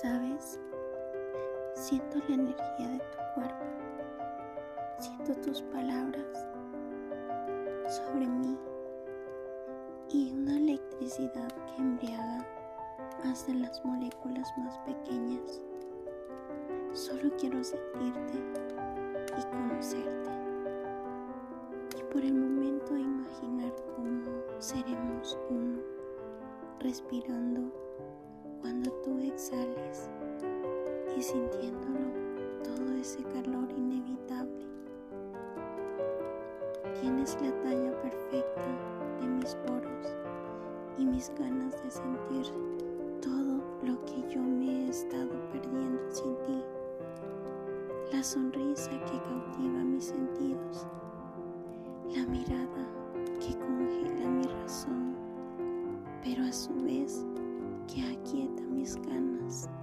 ¿Sabes? Siento la energía de tu cuerpo. Siento tus palabras sobre mí y una electricidad que embriaga hasta las moléculas más pequeñas. Solo quiero sentirte y conocerte. Y por el momento imaginar cómo seremos uno, respirando cuando tú exhales y sintiéndolo todo ese calor inevitable. Tienes la talla perfecta de mis poros y mis ganas de sentir todo lo que yo me he estado perdiendo sin ti. La sonrisa que cautiva mis sentidos, la mirada que congela mi razón, pero a su vez que aquieta mis ganas lives.